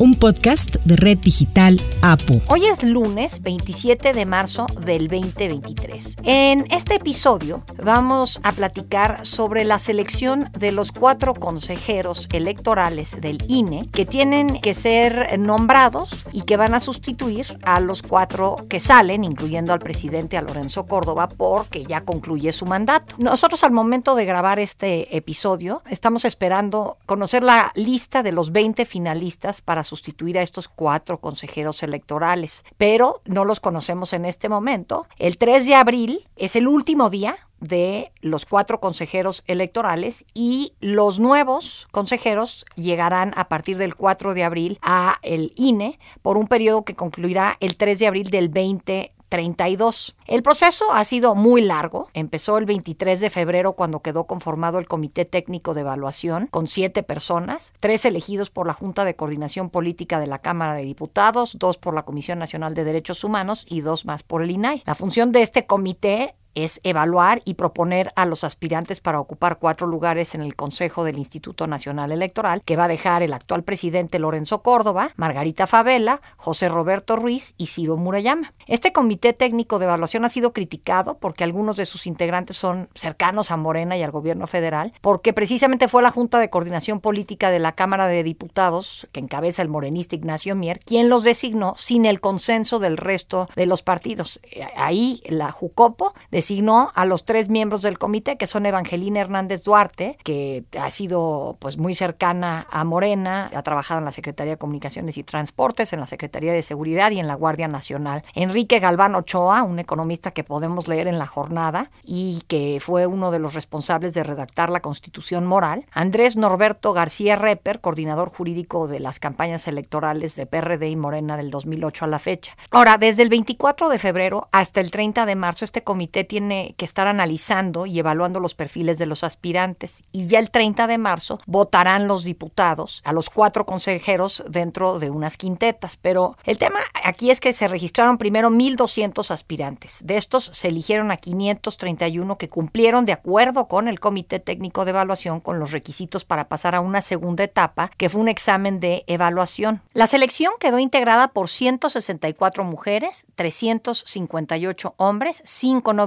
un podcast de Red Digital APU. Hoy es lunes 27 de marzo del 2023. En este episodio vamos a platicar sobre la selección de los cuatro consejeros electorales del INE que tienen que ser nombrados y que van a sustituir a los cuatro que salen, incluyendo al presidente a Lorenzo Córdoba, porque ya concluye su mandato. Nosotros al momento de grabar este episodio estamos esperando conocer la lista de los 20 finalistas para sustituir a estos cuatro consejeros electorales, pero no los conocemos en este momento. El 3 de abril es el último día de los cuatro consejeros electorales y los nuevos consejeros llegarán a partir del 4 de abril a el INE por un periodo que concluirá el 3 de abril del 20 32. El proceso ha sido muy largo. Empezó el 23 de febrero cuando quedó conformado el Comité Técnico de Evaluación con siete personas, tres elegidos por la Junta de Coordinación Política de la Cámara de Diputados, dos por la Comisión Nacional de Derechos Humanos y dos más por el INAI. La función de este comité es evaluar y proponer a los aspirantes para ocupar cuatro lugares en el Consejo del Instituto Nacional Electoral, que va a dejar el actual presidente Lorenzo Córdoba, Margarita Favela, José Roberto Ruiz y Ciro Murayama. Este comité técnico de evaluación ha sido criticado porque algunos de sus integrantes son cercanos a Morena y al gobierno federal, porque precisamente fue la Junta de Coordinación Política de la Cámara de Diputados, que encabeza el morenista Ignacio Mier, quien los designó sin el consenso del resto de los partidos. Ahí la Jucopo designó a los tres miembros del comité, que son Evangelina Hernández Duarte, que ha sido pues muy cercana a Morena, ha trabajado en la Secretaría de Comunicaciones y Transportes, en la Secretaría de Seguridad y en la Guardia Nacional. Enrique Galván Ochoa, un economista que podemos leer en la jornada y que fue uno de los responsables de redactar la Constitución Moral. Andrés Norberto García Reper, coordinador jurídico de las campañas electorales de PRD y Morena del 2008 a la fecha. Ahora, desde el 24 de febrero hasta el 30 de marzo, este comité tiene que estar analizando y evaluando los perfiles de los aspirantes y ya el 30 de marzo votarán los diputados a los cuatro consejeros dentro de unas quintetas. Pero el tema aquí es que se registraron primero 1.200 aspirantes. De estos se eligieron a 531 que cumplieron de acuerdo con el Comité Técnico de Evaluación con los requisitos para pasar a una segunda etapa, que fue un examen de evaluación. La selección quedó integrada por 164 mujeres, 358 hombres, 5 no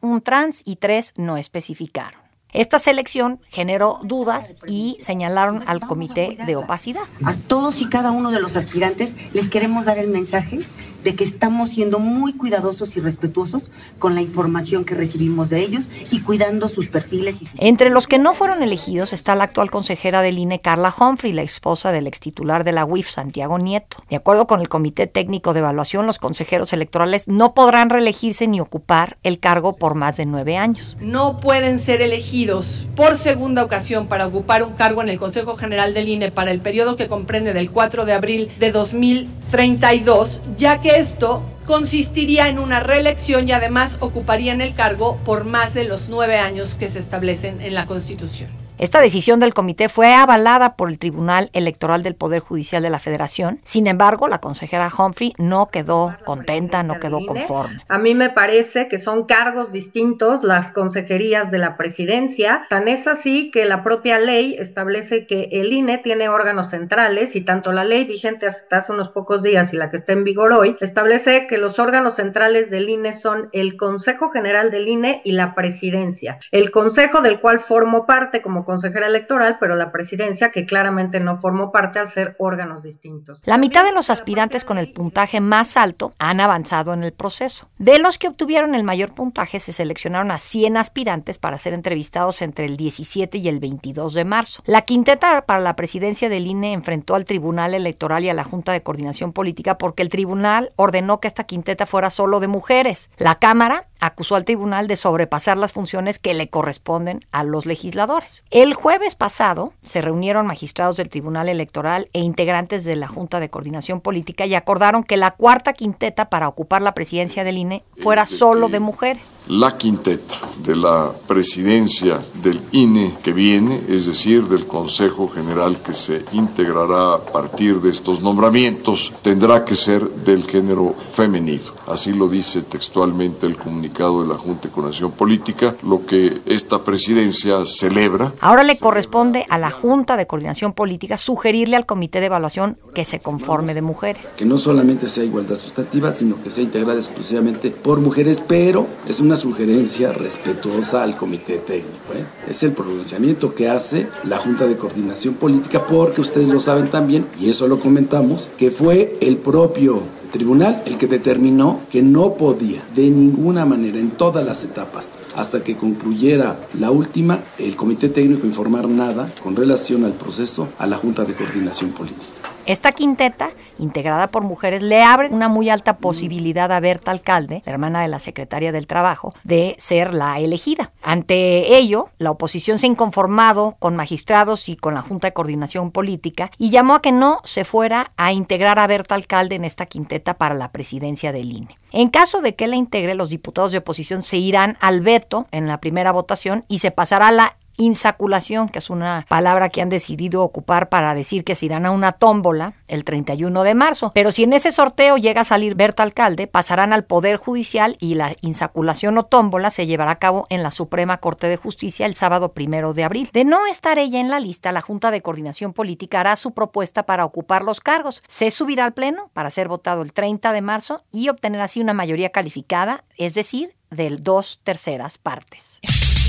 un trans y tres no especificaron. Esta selección generó dudas y señalaron al comité de opacidad. A todos y cada uno de los aspirantes les queremos dar el mensaje de que estamos siendo muy cuidadosos y respetuosos con la información que recibimos de ellos y cuidando sus perfiles. Y Entre los que no fueron elegidos está la actual consejera del INE, Carla Humphrey, la esposa del ex titular de la UIF, Santiago Nieto. De acuerdo con el Comité Técnico de Evaluación, los consejeros electorales no podrán reelegirse ni ocupar el cargo por más de nueve años. No pueden ser elegidos por segunda ocasión para ocupar un cargo en el Consejo General del INE para el periodo que comprende del 4 de abril de 2032, ya que esto consistiría en una reelección y además ocuparían el cargo por más de los nueve años que se establecen en la Constitución. Esta decisión del comité fue avalada por el Tribunal Electoral del Poder Judicial de la Federación. Sin embargo, la consejera Humphrey no quedó contenta, no quedó conforme. A mí me parece que son cargos distintos las consejerías de la presidencia. Tan es así que la propia ley establece que el INE tiene órganos centrales y tanto la ley vigente hasta hace unos pocos días y la que está en vigor hoy establece que los órganos centrales del INE son el Consejo General del INE y la presidencia. El consejo del cual formo parte como consejera electoral, pero la presidencia, que claramente no formó parte al ser órganos distintos. La mitad de los aspirantes con el puntaje más alto han avanzado en el proceso. De los que obtuvieron el mayor puntaje, se seleccionaron a 100 aspirantes para ser entrevistados entre el 17 y el 22 de marzo. La quinteta para la presidencia del INE enfrentó al Tribunal Electoral y a la Junta de Coordinación Política porque el tribunal ordenó que esta quinteta fuera solo de mujeres. La Cámara acusó al tribunal de sobrepasar las funciones que le corresponden a los legisladores. El jueves pasado se reunieron magistrados del Tribunal Electoral e integrantes de la Junta de Coordinación Política y acordaron que la cuarta quinteta para ocupar la presidencia del INE fuera solo de mujeres. La quinteta de la presidencia del INE que viene, es decir, del Consejo General que se integrará a partir de estos nombramientos, tendrá que ser del género femenino. Así lo dice textualmente el comunicado de la Junta de Coordinación Política, lo que esta presidencia celebra. Ahora le corresponde a la Junta de Coordinación Política sugerirle al Comité de Evaluación que se conforme de mujeres. Que no solamente sea igualdad sustantiva, sino que sea integrada exclusivamente por mujeres, pero es una sugerencia respetuosa al Comité Técnico. ¿eh? Es el pronunciamiento que hace la Junta de Coordinación Política, porque ustedes lo saben también, y eso lo comentamos, que fue el propio tribunal el que determinó que no podía de ninguna manera en todas las etapas hasta que concluyera la última, el comité técnico informar nada con relación al proceso a la Junta de Coordinación Política. Esta quinteta, integrada por mujeres, le abre una muy alta posibilidad a Berta Alcalde, la hermana de la secretaria del Trabajo, de ser la elegida. Ante ello, la oposición se ha inconformado con magistrados y con la Junta de Coordinación Política y llamó a que no se fuera a integrar a Berta Alcalde en esta quinteta para la presidencia del INE. En caso de que la integre, los diputados de oposición se irán al veto en la primera votación y se pasará a la insaculación, que es una palabra que han decidido ocupar para decir que se irán a una tómbola el 31 de marzo. Pero si en ese sorteo llega a salir Berta Alcalde, pasarán al Poder Judicial y la insaculación o tómbola se llevará a cabo en la Suprema Corte de Justicia el sábado primero de abril. De no estar ella en la lista, la Junta de Coordinación Política hará su propuesta para ocupar los cargos. Se subirá al Pleno para ser votado el 30 de marzo y obtener así una mayoría calificada, es decir, del dos terceras partes.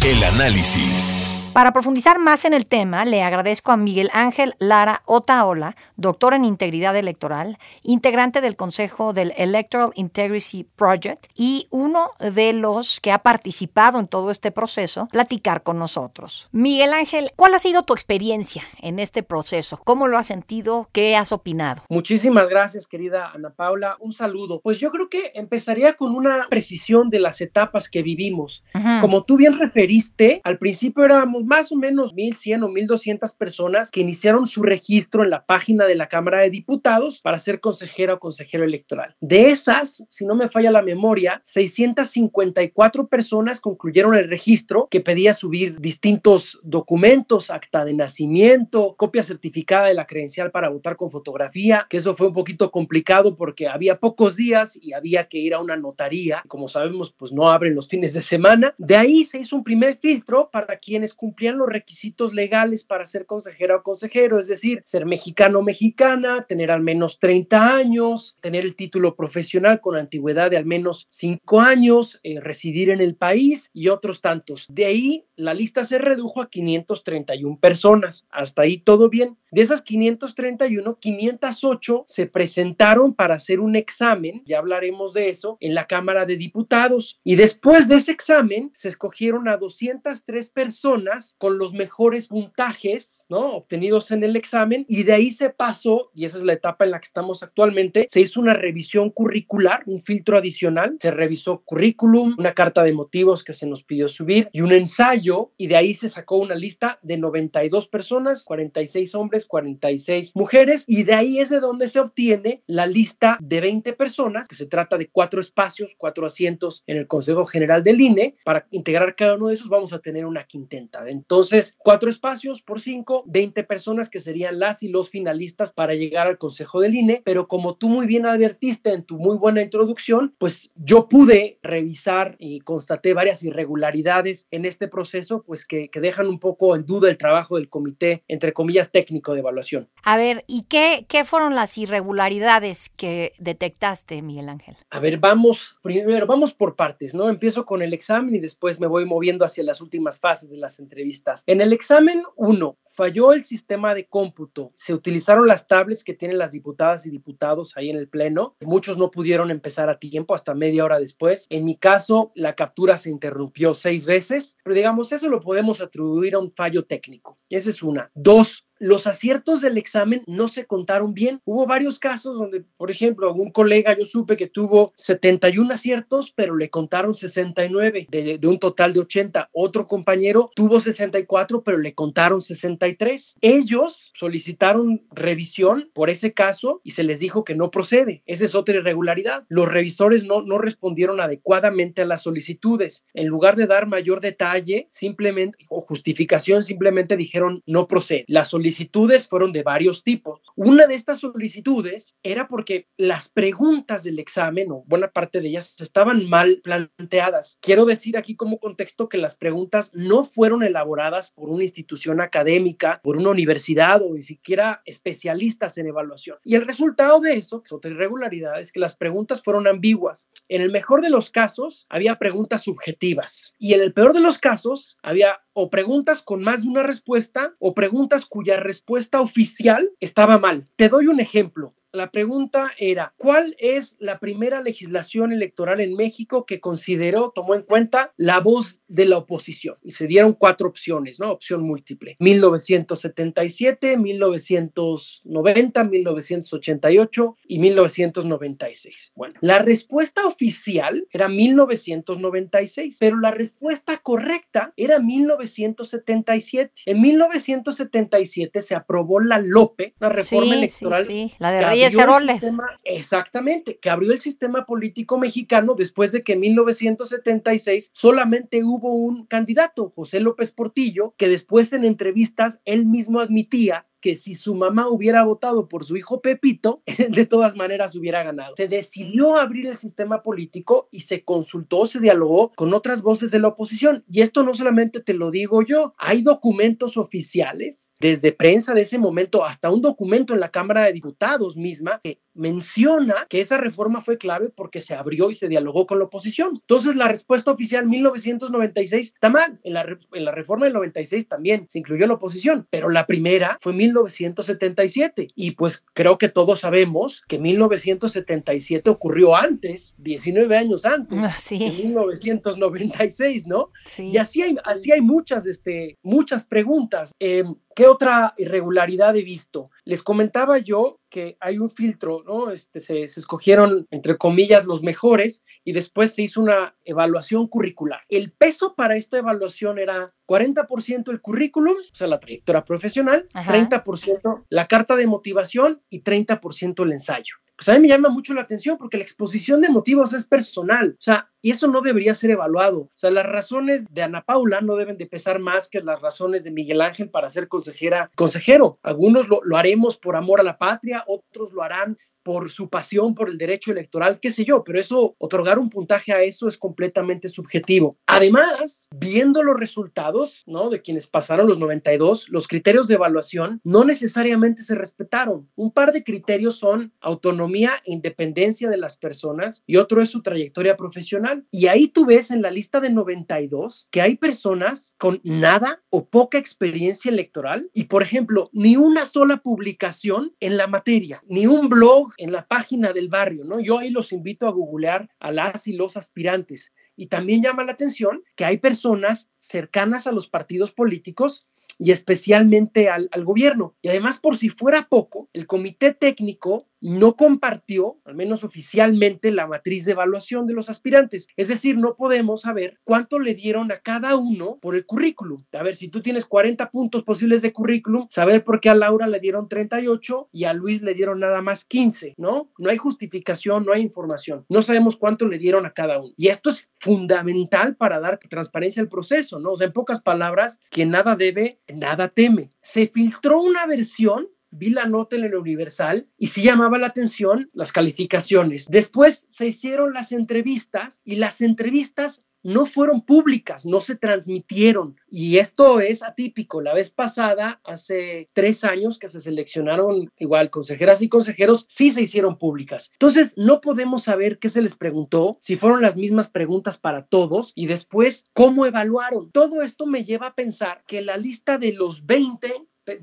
El análisis. Para profundizar más en el tema, le agradezco a Miguel Ángel Lara Otaola, doctor en integridad electoral, integrante del Consejo del Electoral Integrity Project y uno de los que ha participado en todo este proceso, platicar con nosotros. Miguel Ángel, ¿cuál ha sido tu experiencia en este proceso? ¿Cómo lo has sentido? ¿Qué has opinado? Muchísimas gracias, querida Ana Paula. Un saludo. Pues yo creo que empezaría con una precisión de las etapas que vivimos. Como tú bien referiste, al principio éramos más o menos 1.100 o 1.200 personas que iniciaron su registro en la página de la Cámara de Diputados para ser consejera o consejero electoral. De esas, si no me falla la memoria, 654 personas concluyeron el registro que pedía subir distintos documentos, acta de nacimiento, copia certificada de la credencial para votar con fotografía, que eso fue un poquito complicado porque había pocos días y había que ir a una notaría. Como sabemos, pues no abren los fines de semana. De ahí se hizo un primer filtro para quienes cumplían cumplían los requisitos legales para ser consejera o consejero, es decir, ser mexicano o mexicana, tener al menos 30 años, tener el título profesional con antigüedad de al menos 5 años, eh, residir en el país y otros tantos. De ahí la lista se redujo a 531 personas. Hasta ahí todo bien. De esas 531, 508 se presentaron para hacer un examen, ya hablaremos de eso, en la Cámara de Diputados. Y después de ese examen se escogieron a 203 personas con los mejores puntajes, ¿no? Obtenidos en el examen y de ahí se pasó, y esa es la etapa en la que estamos actualmente, se hizo una revisión curricular, un filtro adicional, se revisó currículum, una carta de motivos que se nos pidió subir y un ensayo y de ahí se sacó una lista de 92 personas, 46 hombres, 46 mujeres y de ahí es de donde se obtiene la lista de 20 personas, que se trata de cuatro espacios, cuatro asientos en el Consejo General del INE. Para integrar cada uno de esos vamos a tener una quintenta. Entonces, cuatro espacios por cinco, 20 personas que serían las y los finalistas para llegar al Consejo del INE, pero como tú muy bien advertiste en tu muy buena introducción, pues yo pude revisar y constaté varias irregularidades en este proceso, pues que, que dejan un poco en duda el trabajo del comité, entre comillas, técnico de evaluación. A ver, ¿y qué, qué fueron las irregularidades que detectaste, Miguel Ángel? A ver, vamos, primero, vamos por partes, ¿no? Empiezo con el examen y después me voy moviendo hacia las últimas fases de las entrevistas. En el examen 1, falló el sistema de cómputo. Se utilizaron las tablets que tienen las diputadas y diputados ahí en el Pleno. Muchos no pudieron empezar a tiempo hasta media hora después. En mi caso, la captura se interrumpió seis veces, pero digamos, eso lo podemos atribuir a un fallo técnico. Esa es una. Dos, los aciertos del examen no se contaron bien. Hubo varios casos donde, por ejemplo, algún colega yo supe que tuvo 71 aciertos, pero le contaron 69 de, de un total de 80. Otro compañero tuvo 64, pero le contaron 63. Ellos solicitaron revisión por ese caso y se les dijo que no procede. Esa es otra irregularidad. Los revisores no, no respondieron adecuadamente a las solicitudes. En lugar de dar mayor detalle, simplemente o justificación, simplemente dijeron no procede. Las solicitudes fueron de varios tipos. Una de estas solicitudes era porque las preguntas del examen, o buena parte de ellas, estaban mal planteadas. Quiero decir aquí como contexto que las preguntas no fueron elaboradas por una institución académica, por una universidad o ni siquiera especialistas en evaluación. Y el resultado de eso, que es otra irregularidad, es que las preguntas fueron ambiguas. En el mejor de los casos, había preguntas subjetivas. Y en el peor de los casos, había o preguntas con más de una respuesta o preguntas cuya respuesta oficial estaba mal. Te doy un ejemplo. La pregunta era, ¿cuál es la primera legislación electoral en México que consideró, tomó en cuenta la voz de la oposición? Y se dieron cuatro opciones, ¿no? Opción múltiple. 1977, 1990, 1988 y 1996. Bueno, la respuesta oficial era 1996, pero la respuesta correcta era 1977. En 1977 se aprobó la LOPE, la reforma electoral. Sí, sí. La de Exactamente, que abrió el sistema político mexicano después de que en 1976 solamente hubo un candidato, José López Portillo, que después en entrevistas él mismo admitía que si su mamá hubiera votado por su hijo Pepito, de todas maneras hubiera ganado. Se decidió abrir el sistema político y se consultó, se dialogó con otras voces de la oposición. Y esto no solamente te lo digo yo, hay documentos oficiales, desde prensa de ese momento hasta un documento en la Cámara de Diputados misma, que menciona que esa reforma fue clave porque se abrió y se dialogó con la oposición. Entonces, la respuesta oficial 1996 está mal. En la, en la reforma del 96 también se incluyó la oposición, pero la primera fue 1977. Y pues creo que todos sabemos que 1977 ocurrió antes, 19 años antes, Ah, sí. de 1996, ¿no? Sí. Y así hay, así hay muchas, este, muchas preguntas. Eh, ¿Qué otra irregularidad he visto? Les comentaba yo que hay un filtro, ¿no? Este, se, se, escogieron, entre comillas, los mejores y después se hizo una evaluación curricular. El peso para esta evaluación era 40% el currículum, o sea, la trayectoria profesional, Ajá. 30% la carta de motivación y 30% el ensayo pues a mí me llama mucho la atención porque la exposición de motivos es personal, o sea, y eso no debería ser evaluado. O sea, las razones de Ana Paula no deben de pesar más que las razones de Miguel Ángel para ser consejera, consejero. Algunos lo, lo haremos por amor a la patria, otros lo harán por su pasión por el derecho electoral, qué sé yo, pero eso, otorgar un puntaje a eso es completamente subjetivo. Además, viendo los resultados, ¿no? De quienes pasaron los 92, los criterios de evaluación no necesariamente se respetaron. Un par de criterios son autonomía e independencia de las personas y otro es su trayectoria profesional. Y ahí tú ves en la lista de 92 que hay personas con nada o poca experiencia electoral y, por ejemplo, ni una sola publicación en la materia, ni un blog en la página del barrio, ¿no? Yo ahí los invito a googlear a las y los aspirantes. Y también llama la atención que hay personas cercanas a los partidos políticos y especialmente al, al, gobierno. Y además, por si fuera poco, el comité técnico no compartió, al menos oficialmente, la matriz de evaluación de los aspirantes. Es decir, no podemos saber cuánto le dieron a cada uno por el currículum. A ver, si tú tienes 40 puntos posibles de currículum, saber por qué a Laura le dieron 38 y a Luis le dieron nada más 15, ¿no? No hay justificación, no hay información. No sabemos cuánto le dieron a cada uno. Y esto es fundamental para dar transparencia al proceso, ¿no? O sea, en pocas palabras, quien nada debe, nada teme. Se filtró una versión vi la nota en el Universal y sí llamaba la atención las calificaciones. Después se hicieron las entrevistas y las entrevistas no fueron públicas, no se transmitieron. Y esto es atípico. La vez pasada, hace tres años que se seleccionaron igual consejeras y consejeros, sí se hicieron públicas. Entonces, no podemos saber qué se les preguntó, si fueron las mismas preguntas para todos y después cómo evaluaron. Todo esto me lleva a pensar que la lista de los 20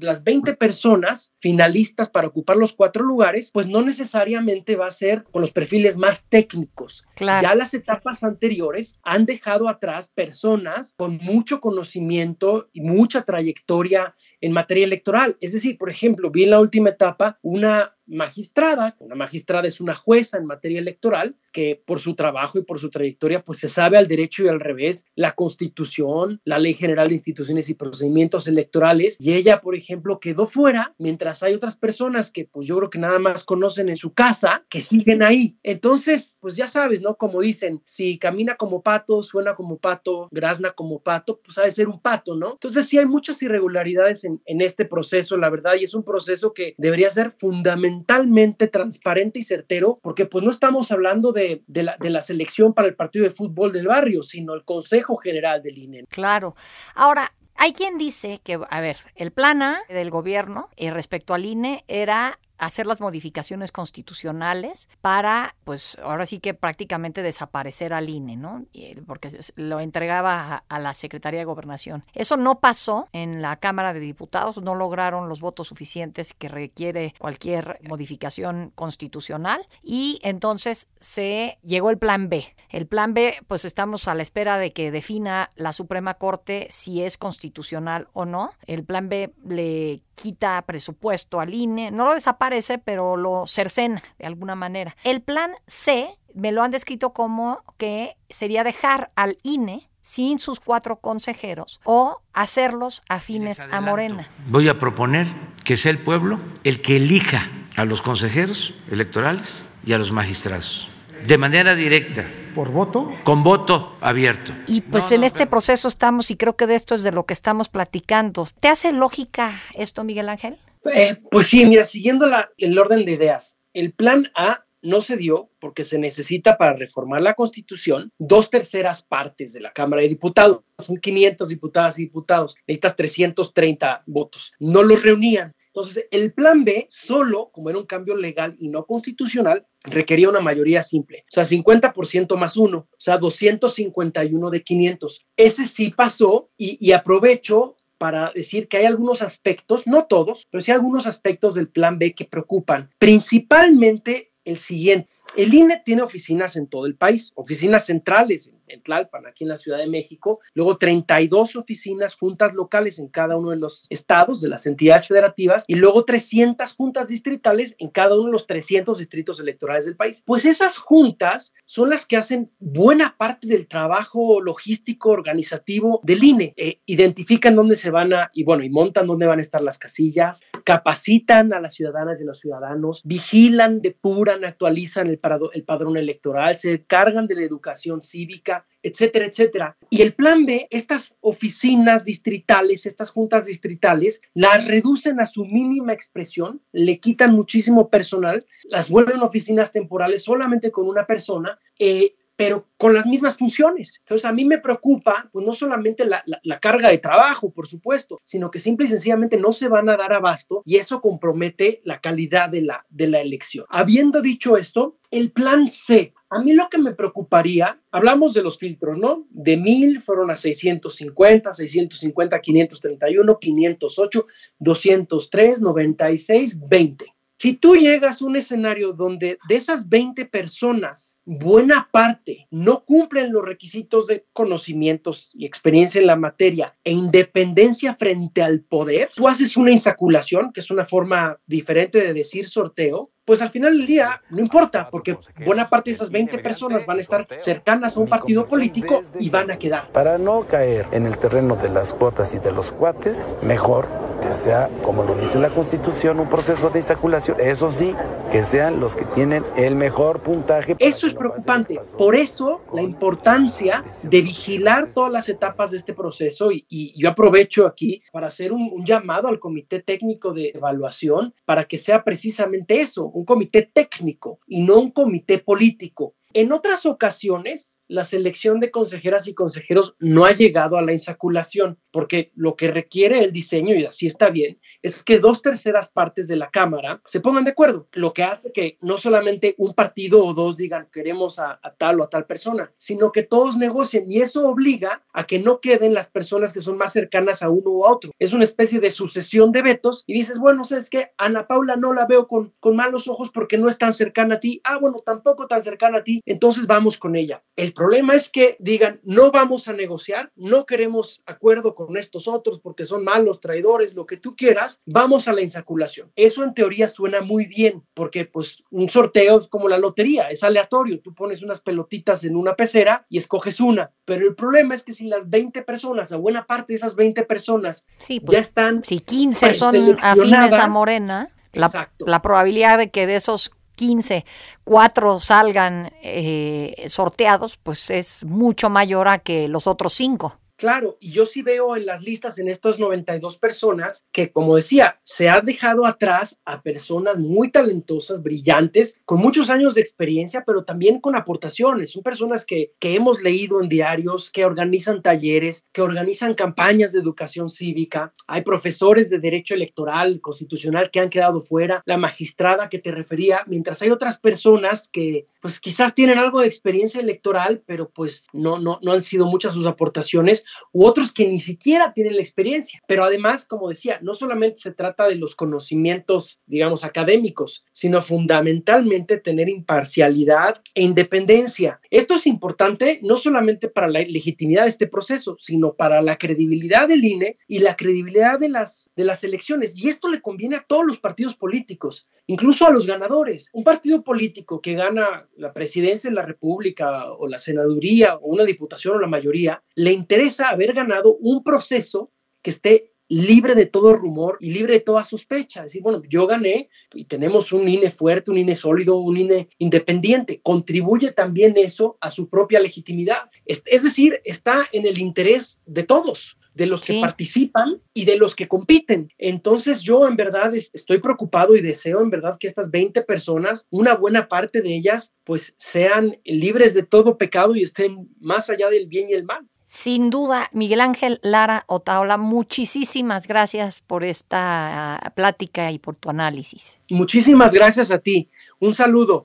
las 20 personas finalistas para ocupar los cuatro lugares, pues no necesariamente va a ser con los perfiles más técnicos. Ya las etapas anteriores han dejado atrás personas con mucho conocimiento y mucha trayectoria en materia electoral. Es decir, por ejemplo, vi en la última etapa una magistrada, una magistrada es una jueza en materia electoral, que por su trabajo y por su trayectoria, pues se sabe al derecho y al revés la constitución, la ley general de instituciones y procedimientos electorales, y ella, por ejemplo, quedó fuera, mientras hay otras personas que pues yo creo que nada más conocen en su casa, que siguen ahí. Entonces, pues ya sabes, ¿no? Como dicen, si camina como pato, suena como pato, grazna como pato, pues ha de ser un pato, ¿no? Entonces sí hay muchas irregularidades en, en este proceso, la verdad, y es un proceso que debería ser fundamental totalmente transparente y certero, porque pues no estamos hablando de, la, de la selección para el partido de fútbol del barrio, sino el Consejo General del INE. Claro. Ahora, hay quien dice que, a ver, el plan A del gobierno eh, respecto al INE era hacer las modificaciones constitucionales para, pues ahora sí que prácticamente desaparecer al INE, ¿no? Porque lo entregaba a, la Secretaría de Gobernación. Eso no pasó en la Cámara de Diputados, no lograron los votos suficientes que requiere cualquier modificación constitucional y entonces se llegó el plan B. El plan B, pues estamos a la espera de que defina la Suprema Corte si es constitucional o no. El plan B le quita presupuesto al INE, no lo desaparece, pero lo cercena de alguna manera. El plan C me lo han descrito como que sería dejar al INE sin sus cuatro consejeros o hacerlos afines a Morena. Voy a proponer que sea el pueblo el que elija a los consejeros electorales y a los magistrados de manera directa. ¿Por voto? Con voto abierto. Y pues en este proceso estamos y creo que de esto es de lo que estamos platicando. ¿Te hace lógica esto, Miguel Ángel? Eh, pues sí, mira, siguiendo la, el orden de ideas, el plan A no se dio porque se necesita para reformar la constitución dos terceras partes de la Cámara de Diputados. Son 500 diputadas y diputados. Necesitas 330 votos. No los reunían. Entonces, el plan B, solo como era un cambio legal y no constitucional, requería una mayoría simple, o sea, 50% más uno, o sea, 251 de 500. Ese sí pasó y, y aprovecho para decir que hay algunos aspectos, no todos, pero sí algunos aspectos del plan B que preocupan, principalmente el siguiente. El INE tiene oficinas en todo el país, oficinas centrales en, Tlalpan, aquí en la Ciudad de México, luego 32 oficinas, juntas locales en cada uno de los estados, de las entidades federativas, y luego 300 juntas distritales en cada uno de los 300 distritos electorales del país. Pues esas juntas son las que hacen buena parte del trabajo logístico organizativo del INE. Eh, identifican dónde se van a, y bueno, y montan dónde van a estar las casillas, capacitan a las ciudadanas y los ciudadanos, vigilan, depuran, actualizan el el padrón electoral, se cargan de la educación cívica, etcétera, etcétera. Y el plan B, estas oficinas distritales, estas juntas distritales, las reducen a su mínima expresión, le quitan muchísimo personal, las vuelven oficinas temporales solamente con una persona, eh, pero con las mismas funciones. Entonces, a mí me preocupa, pues no solamente la, carga de trabajo, por supuesto, sino que simple y sencillamente no se van a dar abasto y eso compromete la calidad de la, de la elección. Habiendo dicho esto, el plan C. A mí lo que me preocuparía, hablamos de los filtros, ¿no? De mil fueron a 650, 650, 531, 508, 203, 96, 20. Si tú llegas a un escenario donde de esas 20 personas, buena parte no cumplen los requisitos de conocimientos y experiencia en la materia e independencia frente al poder, tú haces una insaculación, que es una forma diferente de decir sorteo, pues al final del día no importa, porque buena parte de esas 20 personas van a estar cercanas a un partido político y van a quedar. Para no caer en el terreno de las cuotas y de los cuates, mejor que sea, como lo dice la Constitución, un proceso de insaculación. Eso sí, que sean los que tienen el mejor puntaje. Eso es preocupante. Por eso la importancia de vigilar todas las etapas de este proceso y, yo aprovecho aquí para hacer un llamado al Comité Técnico de Evaluación para que sea precisamente eso un comité técnico y no un comité político. En otras ocasiones, la selección de consejeras y consejeros no ha llegado a la insaculación, porque lo que requiere el diseño, y así está bien, es que dos terceras partes de la Cámara se pongan de acuerdo, lo que hace que no solamente un partido o dos digan queremos a, a tal o a tal persona, sino que todos negocien y eso obliga a que no queden las personas que son más cercanas a uno u otro. Es una especie de sucesión de vetos y dices, bueno, ¿sabes qué? Ana Paula no la veo con, con malos ojos porque no es tan cercana a ti. Ah, bueno, tampoco tan cercana a ti. Entonces vamos con ella. El problema es que digan, no vamos a negociar, no queremos acuerdo con estos otros porque son malos, traidores, lo que tú quieras, vamos a la insaculación. Eso en teoría suena muy bien porque pues un sorteo es como la lotería, es aleatorio. Tú pones unas pelotitas en una pecera y escoges una. Pero el problema es que si las 20 personas, o buena parte de esas 20 personas sí, pues, ya están... Si 15 son afines a Morena, la, la, probabilidad de que de esos 15, 4 salgan eh, sorteados, pues es mucho mayor a que los otros 5. Claro, y yo sí veo en las listas en estas 92 personas que, como decía, se ha dejado atrás a personas muy talentosas, brillantes, con muchos años de experiencia, pero también con aportaciones. Son personas que, hemos leído en diarios, que organizan talleres, que organizan campañas de educación cívica. Hay profesores de derecho electoral, constitucional, que han quedado fuera, la magistrada que te refería, mientras hay otras personas que, pues quizás tienen algo de experiencia electoral, pero pues no, no, no han sido muchas sus aportaciones u otros que ni siquiera tienen la experiencia. Pero además, como decía, no solamente se trata de los conocimientos, digamos, académicos, sino fundamentalmente tener imparcialidad e independencia. Esto es importante no solamente para la legitimidad de este proceso, sino para la credibilidad del INE y la credibilidad de las, de las elecciones. Y esto le conviene a todos los partidos políticos, incluso a los ganadores. Un partido político que gana la presidencia de la República o la senaduría o una diputación o la mayoría, le interesa haber ganado un proceso que esté libre de todo rumor y libre de toda sospecha. Es decir, bueno, yo gané y tenemos un INE fuerte, un INE sólido, un INE independiente. Contribuye también eso a su propia legitimidad. Es, decir, está en el interés de todos de los que participan y de los que compiten. Entonces yo en verdad estoy preocupado y deseo en verdad que estas 20 personas, una buena parte de ellas, pues sean libres de todo pecado y estén más allá del bien y el mal. Sin duda, Miguel Ángel Lara Otaola, muchísimas gracias por esta ah, plática y por tu análisis. Muchísimas gracias a ti. Un saludo.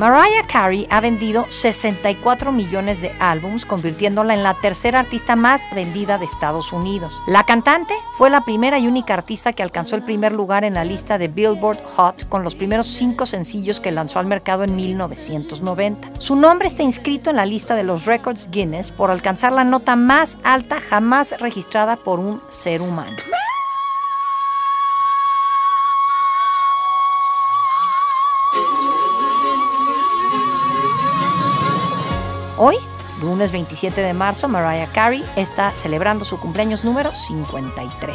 Mariah Carey ha vendido 64 millones de álbums, convirtiéndola en la tercera artista más vendida de Estados Unidos. La cantante fue la primera y única artista que alcanzó el primer lugar en la lista de Billboard Hot con los primeros cinco sencillos que lanzó al mercado en 1990. Su nombre está inscrito en la lista de los Records Guinness por alcanzar la nota más alta jamás registrada por un ser humano. Hoy, lunes 27 de marzo, Mariah Carey está celebrando su cumpleaños número 53.